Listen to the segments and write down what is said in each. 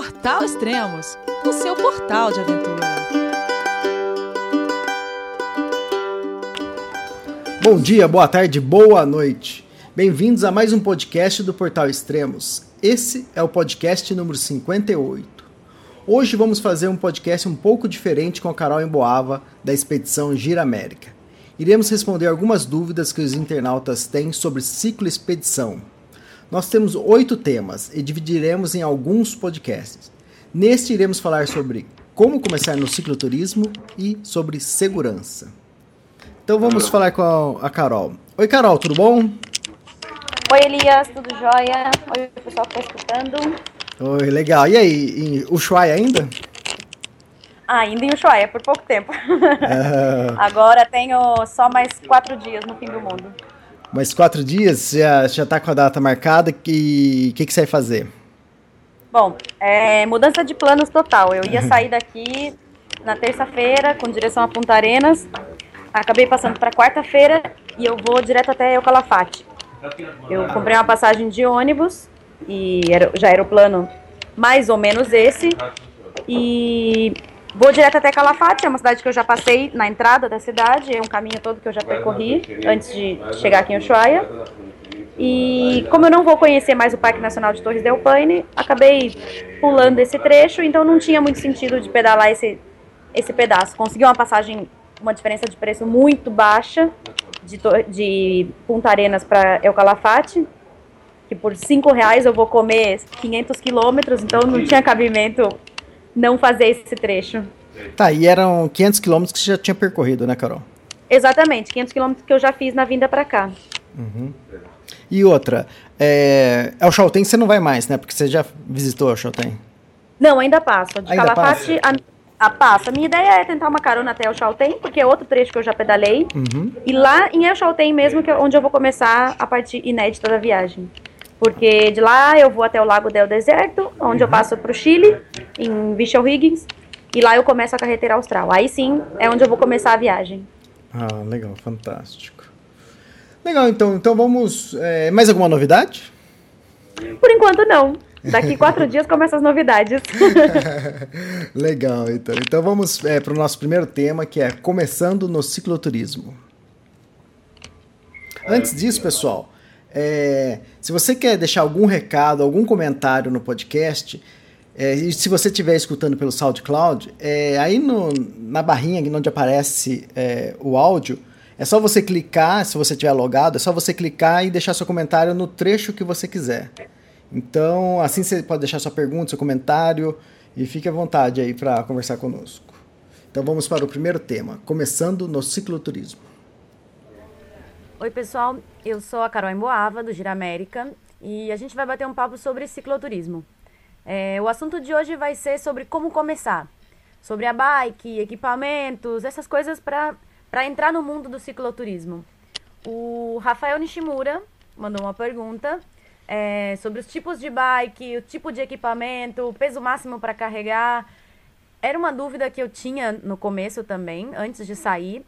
Portal Extremos, o seu portal de aventura. Bom dia, boa tarde, boa noite. Bem-vindos a mais um podcast do Portal Extremos. Esse é o podcast número 58. Hoje vamos fazer um podcast um pouco diferente com a Carol Emboava, da expedição Gira América. Iremos responder algumas dúvidas que os internautas têm sobre ciclo expedição. Nós temos oito temas e dividiremos em alguns podcasts. Neste iremos falar sobre como começar no cicloturismo e sobre segurança. Então vamos falar com a Carol. Oi Carol, tudo bom? Oi Elias, tudo jóia? Oi pessoal que está escutando. Oi, legal. E aí, em Ushuaia ainda? Ah, ainda em Ushuaia, por pouco tempo. Agora tenho só mais quatro dias no fim do mundo. Mais quatro dias? Já, já tá com a data marcada? O que, que, que você vai fazer? Bom, é, mudança de planos total. Eu ia sair daqui na terça-feira com direção a Punta Arenas. Acabei passando para quarta-feira e eu vou direto até El Calafate. Eu comprei uma passagem de ônibus e era, já era o plano mais ou menos esse. E Vou direto até Calafate, é uma cidade que eu já passei na entrada da cidade, é um caminho todo que eu já percorri antes de chegar aqui em Ushuaia. E como eu não vou conhecer mais o Parque Nacional de Torres del Paine, acabei pulando esse trecho, então não tinha muito sentido de pedalar esse, esse pedaço. Consegui uma passagem, uma diferença de preço muito baixa de, de Punta Arenas para El Calafate, que por 5 reais eu vou comer 500 quilômetros, então não tinha cabimento não fazer esse trecho. Tá, e eram 500 quilômetros que você já tinha percorrido, né, Carol? Exatamente, 500 quilômetros que eu já fiz na vinda para cá. Uhum. E outra, é, El Chaltén você não vai mais, né? Porque você já visitou El Chaltén. Não, ainda passo. De ainda Calafate passa? a, a passa. Minha ideia é tentar uma carona até El Chaltén, porque é outro trecho que eu já pedalei. Uhum. E lá em El Chaltén mesmo, que é onde eu vou começar a parte inédita da viagem. Porque de lá eu vou até o Lago del Deserto, onde eu uhum. passo para o Chile, em Vishal Higgins, e lá eu começo a carreteira austral. Aí sim é onde eu vou começar a viagem. Ah, legal, fantástico. Legal, então, então vamos. É, mais alguma novidade? Por enquanto não. Daqui quatro dias começam as novidades. legal, então. Então vamos é, para o nosso primeiro tema, que é começando no cicloturismo. Antes disso, pessoal, é, se você quer deixar algum recado, algum comentário no podcast, é, e se você estiver escutando pelo SoundCloud, é, aí no, na barrinha onde aparece é, o áudio, é só você clicar, se você estiver logado, é só você clicar e deixar seu comentário no trecho que você quiser. Então, assim você pode deixar sua pergunta, seu comentário e fique à vontade aí para conversar conosco. Então vamos para o primeiro tema, começando no cicloturismo. Oi, pessoal. Eu sou a Carol Emboava, do Gira América, e a gente vai bater um papo sobre cicloturismo. É, o assunto de hoje vai ser sobre como começar. Sobre a bike, equipamentos, essas coisas para entrar no mundo do cicloturismo. O Rafael Nishimura mandou uma pergunta é, sobre os tipos de bike, o tipo de equipamento, o peso máximo para carregar. Era uma dúvida que eu tinha no começo também, antes de sair.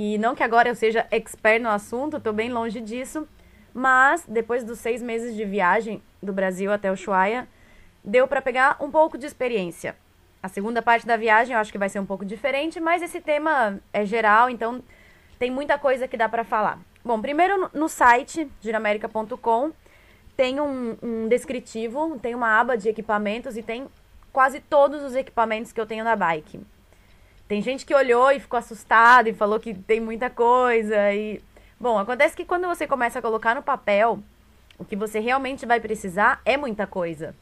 E não que agora eu seja expert no assunto, estou bem longe disso, mas depois dos seis meses de viagem do Brasil até Ushuaia, deu para pegar um pouco de experiência. A segunda parte da viagem eu acho que vai ser um pouco diferente, mas esse tema é geral, então tem muita coisa que dá para falar. Bom, primeiro no site giramerica.com tem um, um descritivo, tem uma aba de equipamentos e tem quase todos os equipamentos que eu tenho na bike. Tem gente que olhou e ficou assustado e falou que tem muita coisa e bom, acontece que quando você começa a colocar no papel o que você realmente vai precisar é muita coisa.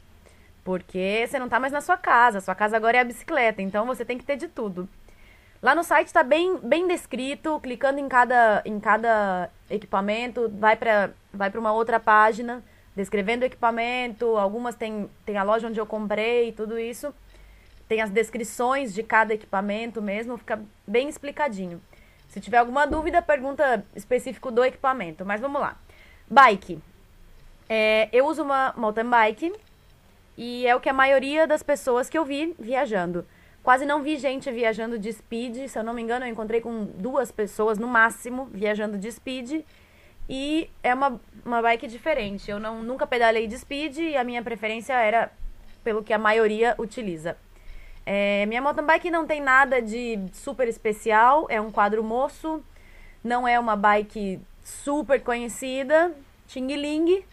Porque você não está mais na sua casa, sua casa agora é a bicicleta, então você tem que ter de tudo. Lá no site está bem, bem descrito, clicando em cada, em cada equipamento, vai para vai uma outra página, descrevendo o equipamento, algumas tem, tem a loja onde eu comprei, tudo isso tem as descrições de cada equipamento mesmo, fica bem explicadinho. Se tiver alguma dúvida, pergunta específico do equipamento. Mas vamos lá. Bike. É, eu uso uma mountain bike e é o que a maioria das pessoas que eu vi viajando. Quase não vi gente viajando de speed. Se eu não me engano, eu encontrei com duas pessoas no máximo viajando de speed. E é uma, uma bike diferente. Eu não, nunca pedalei de speed e a minha preferência era pelo que a maioria utiliza. É, minha mountain bike não tem nada de super especial, é um quadro moço, não é uma bike super conhecida, Ting Ling,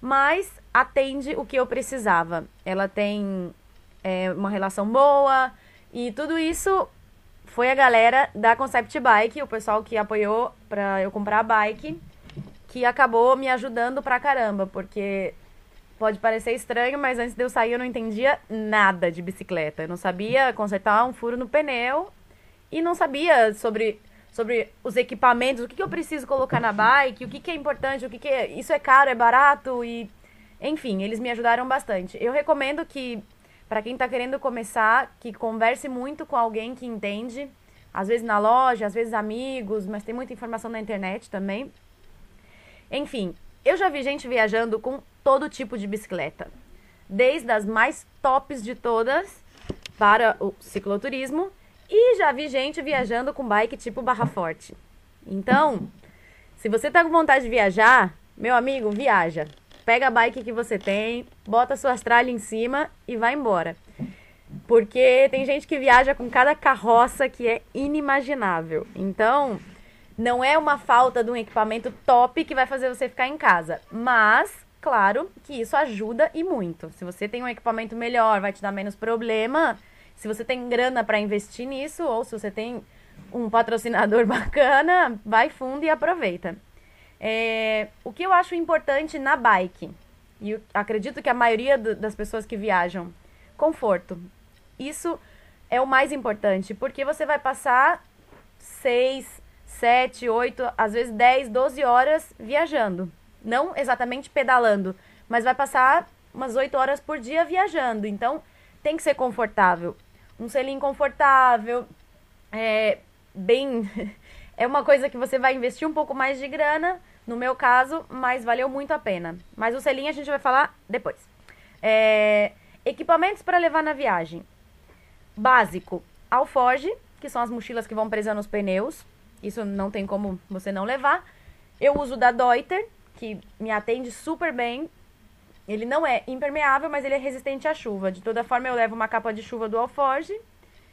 mas atende o que eu precisava. Ela tem é, uma relação boa e tudo isso foi a galera da Concept Bike, o pessoal que apoiou para eu comprar a bike, que acabou me ajudando pra caramba, porque Pode parecer estranho, mas antes de eu sair eu não entendia nada de bicicleta. Eu não sabia consertar um furo no pneu e não sabia sobre, sobre os equipamentos, o que, que eu preciso colocar na bike, o que, que é importante, o que, que é, isso é caro, é barato e enfim, eles me ajudaram bastante. Eu recomendo que para quem está querendo começar, que converse muito com alguém que entende, às vezes na loja, às vezes amigos, mas tem muita informação na internet também. Enfim, eu já vi gente viajando com todo tipo de bicicleta, desde as mais tops de todas para o cicloturismo e já vi gente viajando com bike tipo Barra Forte. Então, se você tá com vontade de viajar, meu amigo, viaja. Pega a bike que você tem, bota suas tralhas em cima e vai embora. Porque tem gente que viaja com cada carroça que é inimaginável. Então, não é uma falta de um equipamento top que vai fazer você ficar em casa, mas claro que isso ajuda e muito. Se você tem um equipamento melhor, vai te dar menos problema. Se você tem grana para investir nisso ou se você tem um patrocinador bacana, vai fundo e aproveita. É, o que eu acho importante na bike, e acredito que a maioria do, das pessoas que viajam, conforto. Isso é o mais importante, porque você vai passar seis, 7, 8, às vezes 10, 12 horas viajando. Não exatamente pedalando, mas vai passar umas 8 horas por dia viajando. Então, tem que ser confortável. Um selim confortável, é bem. é uma coisa que você vai investir um pouco mais de grana, no meu caso, mas valeu muito a pena. Mas o selim a gente vai falar depois. É, equipamentos para levar na viagem. Básico, alforge, que são as mochilas que vão presando os pneus. Isso não tem como você não levar. Eu uso da Deuter, que me atende super bem. Ele não é impermeável, mas ele é resistente à chuva. De toda forma, eu levo uma capa de chuva do Alforge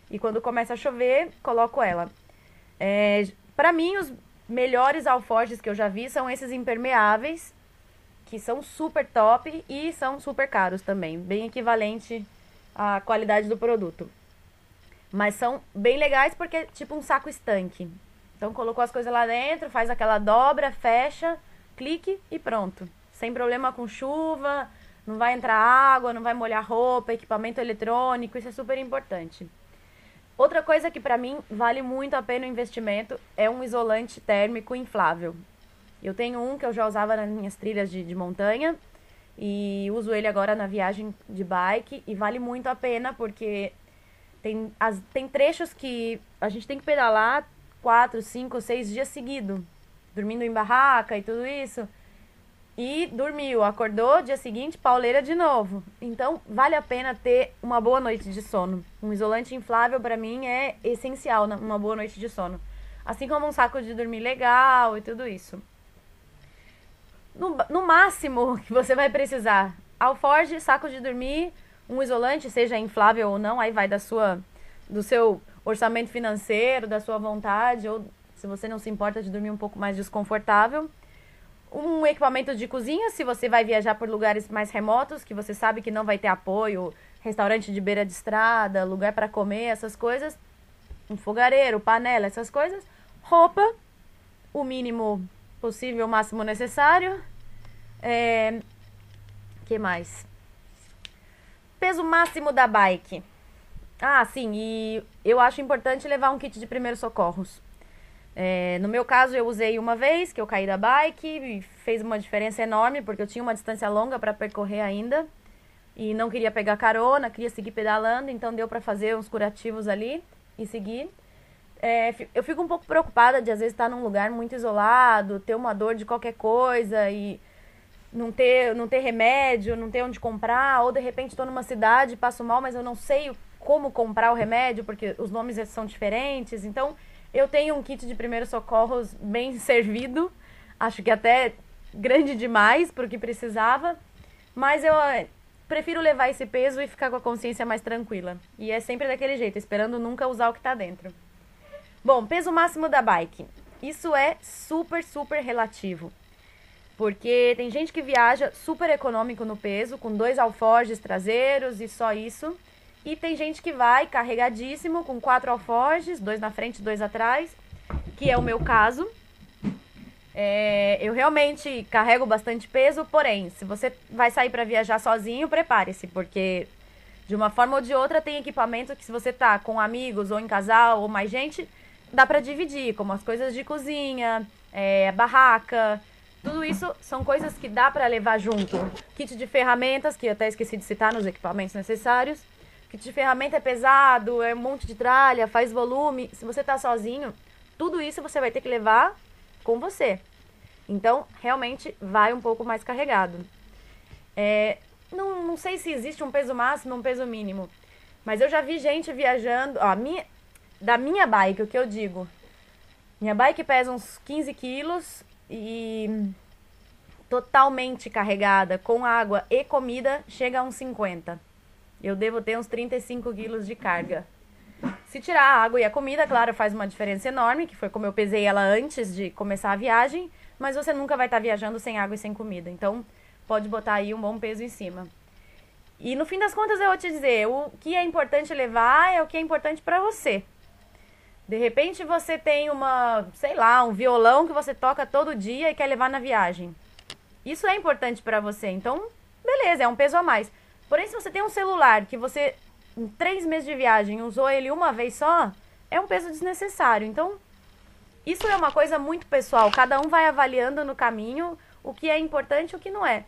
e quando começa a chover, coloco ela. É, para mim, os melhores alforges que eu já vi são esses impermeáveis, que são super top e são super caros também, bem equivalente à qualidade do produto. Mas são bem legais porque é tipo um saco estanque. Então colocou as coisas lá dentro, faz aquela dobra, fecha, clique e pronto. Sem problema com chuva, não vai entrar água, não vai molhar roupa, equipamento eletrônico, isso é super importante. Outra coisa que para mim vale muito a pena o investimento é um isolante térmico inflável. Eu tenho um que eu já usava nas minhas trilhas de, de montanha e uso ele agora na viagem de bike e vale muito a pena porque tem, as, tem trechos que a gente tem que pedalar quatro, cinco, seis dias seguidos, dormindo em barraca e tudo isso. E dormiu, acordou, dia seguinte, pauleira de novo. Então, vale a pena ter uma boa noite de sono. Um isolante inflável, para mim, é essencial uma boa noite de sono. Assim como um saco de dormir legal e tudo isso. No, no máximo que você vai precisar, alforge, saco de dormir, um isolante, seja inflável ou não, aí vai da sua, do seu orçamento financeiro, da sua vontade, ou se você não se importa de dormir um pouco mais desconfortável. Um equipamento de cozinha, se você vai viajar por lugares mais remotos, que você sabe que não vai ter apoio, restaurante de beira de estrada, lugar para comer, essas coisas. Um fogareiro, panela, essas coisas. Roupa, o mínimo possível, o máximo necessário. É... que mais? Peso máximo da bike. Ah, sim, e eu acho importante levar um kit de primeiros socorros. É, no meu caso, eu usei uma vez que eu caí da bike fez uma diferença enorme, porque eu tinha uma distância longa para percorrer ainda e não queria pegar carona, queria seguir pedalando, então deu para fazer uns curativos ali e seguir. É, eu fico um pouco preocupada de às vezes estar num lugar muito isolado, ter uma dor de qualquer coisa e não ter, não ter remédio, não ter onde comprar, ou de repente estou numa cidade, passo mal, mas eu não sei como comprar o remédio, porque os nomes são diferentes. Então, eu tenho um kit de primeiros socorros bem servido, acho que até grande demais para o que precisava, mas eu prefiro levar esse peso e ficar com a consciência mais tranquila. E é sempre daquele jeito, esperando nunca usar o que tá dentro. Bom, peso máximo da bike. Isso é super, super relativo. Porque tem gente que viaja super econômico no peso, com dois alforjes traseiros e só isso. E tem gente que vai carregadíssimo, com quatro alforjes, dois na frente, dois atrás, que é o meu caso. É, eu realmente carrego bastante peso, porém, se você vai sair para viajar sozinho, prepare-se, porque de uma forma ou de outra tem equipamento que se você tá com amigos ou em casal ou mais gente, dá para dividir, como as coisas de cozinha, é, barraca, tudo isso são coisas que dá para levar junto. Kit de ferramentas, que até esqueci de citar nos equipamentos necessários. Kit de ferramenta é pesado, é um monte de tralha, faz volume. Se você tá sozinho, tudo isso você vai ter que levar com você. Então, realmente vai um pouco mais carregado. É, não, não sei se existe um peso máximo, um peso mínimo. Mas eu já vi gente viajando. Ó, minha, da minha bike, o que eu digo? Minha bike pesa uns 15 quilos e totalmente carregada com água e comida chega a uns 50. Eu devo ter uns 35 quilos de carga. Se tirar a água e a comida, claro, faz uma diferença enorme, que foi como eu pesei ela antes de começar a viagem, mas você nunca vai estar viajando sem água e sem comida. Então, pode botar aí um bom peso em cima. E no fim das contas, eu vou te dizer, o que é importante levar é o que é importante para você. De repente você tem uma, sei lá, um violão que você toca todo dia e quer levar na viagem. Isso é importante para você, então beleza, é um peso a mais. Porém, se você tem um celular que você em três meses de viagem usou ele uma vez só, é um peso desnecessário. Então, isso é uma coisa muito pessoal. Cada um vai avaliando no caminho o que é importante e o que não é.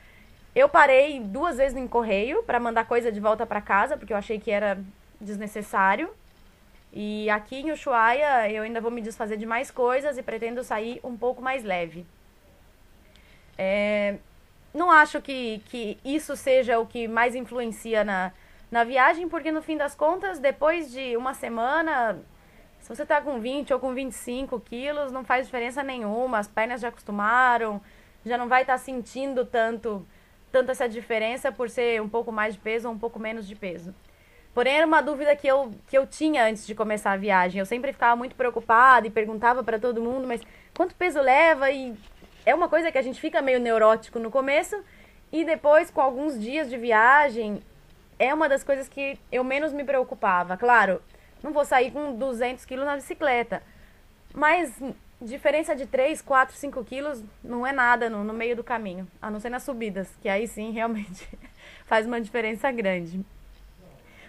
Eu parei duas vezes no correio para mandar coisa de volta para casa, porque eu achei que era desnecessário. E aqui em Ushuaia eu ainda vou me desfazer de mais coisas e pretendo sair um pouco mais leve. É, não acho que, que isso seja o que mais influencia na, na viagem, porque no fim das contas, depois de uma semana, se você tá com 20 ou com 25 quilos, não faz diferença nenhuma, as pernas já acostumaram, já não vai estar tá sentindo tanto, tanto essa diferença por ser um pouco mais de peso ou um pouco menos de peso. Porém, era uma dúvida que eu, que eu tinha antes de começar a viagem. Eu sempre ficava muito preocupada e perguntava para todo mundo, mas quanto peso leva? E é uma coisa que a gente fica meio neurótico no começo e depois, com alguns dias de viagem, é uma das coisas que eu menos me preocupava. Claro, não vou sair com 200 quilos na bicicleta, mas diferença de 3, 4, 5 quilos não é nada no, no meio do caminho, a não ser nas subidas, que aí sim realmente faz uma diferença grande.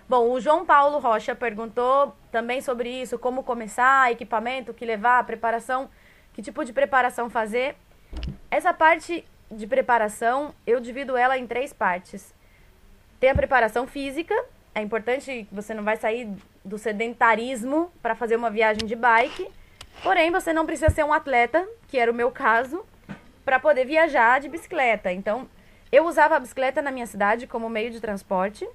Bom, o João Paulo Rocha perguntou também sobre isso, como começar, equipamento, que levar, preparação, que tipo de preparação fazer. Essa parte de preparação, eu divido ela em três partes. Tem a preparação física, é importante que você não vai sair do sedentarismo para fazer uma viagem de bike, porém você não precisa ser um atleta, que era o meu caso, para poder viajar de bicicleta. Então, eu usava a bicicleta na minha cidade como meio de transporte,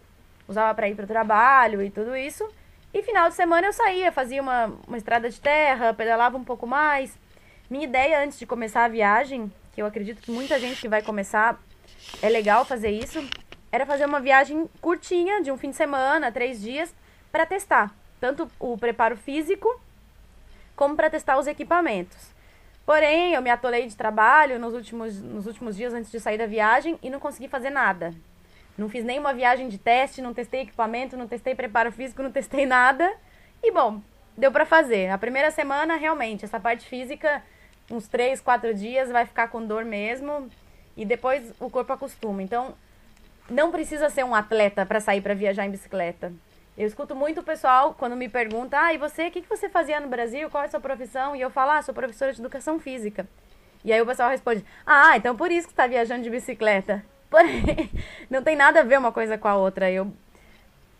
usava para ir para o trabalho e tudo isso. E final de semana eu saía, fazia uma, uma estrada de terra, pedalava um pouco mais. Minha ideia antes de começar a viagem, que eu acredito que muita gente que vai começar é legal fazer isso, era fazer uma viagem curtinha, de um fim de semana, três dias, para testar tanto o preparo físico como para testar os equipamentos. Porém, eu me atolei de trabalho nos últimos, nos últimos dias antes de sair da viagem e não consegui fazer nada. Não fiz nenhuma viagem de teste, não testei equipamento, não testei preparo físico, não testei nada. E bom, deu para fazer. A primeira semana, realmente, essa parte física, uns três, quatro dias, vai ficar com dor mesmo. E depois o corpo acostuma. Então, não precisa ser um atleta para sair para viajar em bicicleta. Eu escuto muito o pessoal quando me pergunta: ah, e você, o que, que você fazia no Brasil? Qual é a sua profissão? E eu falo: ah, sou professora de educação física. E aí o pessoal responde: ah, então por isso que está viajando de bicicleta. Porém, não tem nada a ver uma coisa com a outra. Eu,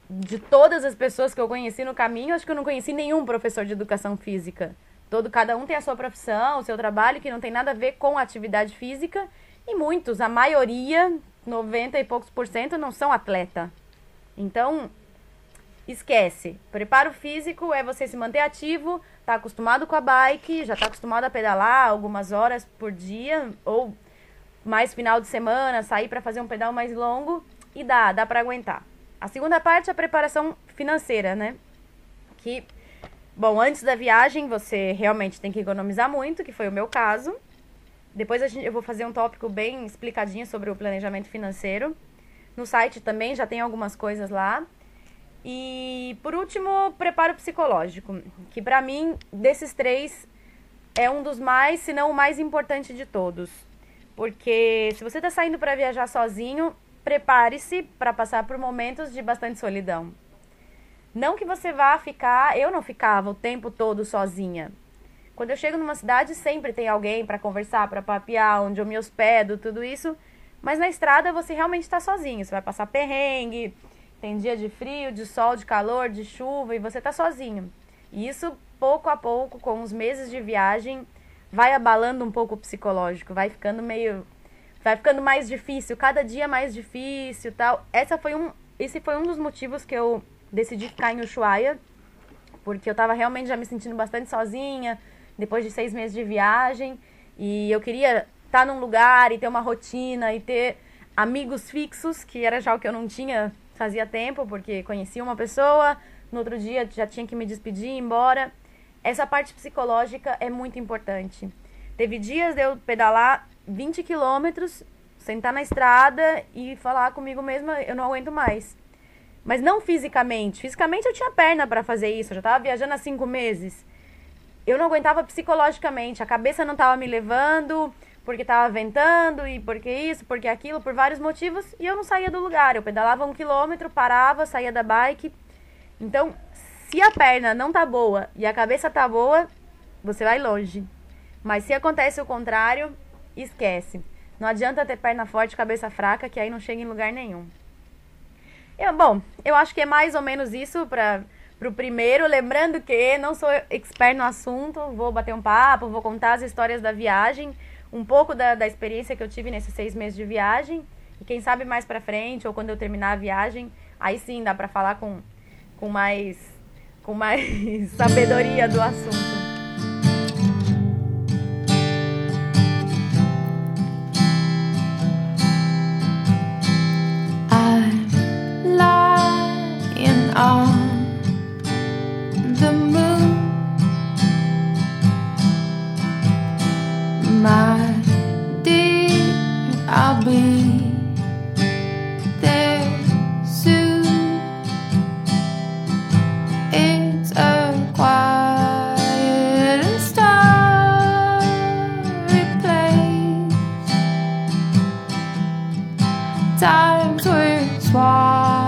de todas as pessoas que eu conheci no caminho, acho que eu não conheci nenhum professor de educação física. Todo, cada um tem a sua profissão, o seu trabalho, que não tem nada a ver com a atividade física. E muitos, a maioria, 90 e poucos por cento, não são atleta. Então, esquece. Preparo físico é você se manter ativo, tá acostumado com a bike, já tá acostumado a pedalar algumas horas por dia, ou mais final de semana, sair para fazer um pedal mais longo, e dá, dá para aguentar. A segunda parte é a preparação financeira, né? Que, bom, antes da viagem você realmente tem que economizar muito, que foi o meu caso. Depois gente, eu vou fazer um tópico bem explicadinho sobre o planejamento financeiro. No site também já tem algumas coisas lá. E por último, preparo psicológico, que para mim, desses três, é um dos mais, se não o mais importante de todos. Porque se você está saindo para viajar sozinho, prepare-se para passar por momentos de bastante solidão. Não que você vá ficar, eu não ficava o tempo todo sozinha. Quando eu chego numa cidade, sempre tem alguém para conversar, para papear, onde eu me hospedo, tudo isso. Mas na estrada você realmente está sozinho. Você vai passar perrengue, tem dia de frio, de sol, de calor, de chuva e você está sozinho. E isso, pouco a pouco, com os meses de viagem, vai abalando um pouco o psicológico, vai ficando meio. Vai ficando mais difícil, cada dia mais difícil tal. Essa foi um, esse foi um dos motivos que eu decidi ficar em Ushuaia, porque eu estava realmente já me sentindo bastante sozinha, depois de seis meses de viagem, e eu queria estar tá num lugar e ter uma rotina e ter amigos fixos, que era já o que eu não tinha fazia tempo, porque conhecia uma pessoa, no outro dia já tinha que me despedir e ir embora. Essa parte psicológica é muito importante. Teve dias de eu pedalar 20 quilômetros, sentar na estrada e falar comigo mesma, eu não aguento mais. Mas não fisicamente. Fisicamente eu tinha perna para fazer isso, eu já estava viajando há cinco meses. Eu não aguentava psicologicamente, a cabeça não estava me levando, porque estava ventando e porque isso, porque aquilo, por vários motivos, e eu não saía do lugar. Eu pedalava um quilômetro, parava, saía da bike. Então, se a perna não tá boa e a cabeça tá boa, você vai longe. Mas se acontece o contrário, esquece. Não adianta ter perna forte e cabeça fraca, que aí não chega em lugar nenhum. Eu, bom, eu acho que é mais ou menos isso para o primeiro. Lembrando que não sou expert no assunto, vou bater um papo, vou contar as histórias da viagem um pouco da, da experiência que eu tive nesses seis meses de viagem. E quem sabe mais pra frente, ou quando eu terminar a viagem, aí sim dá pra falar com, com mais, com mais sabedoria do assunto. times we swap.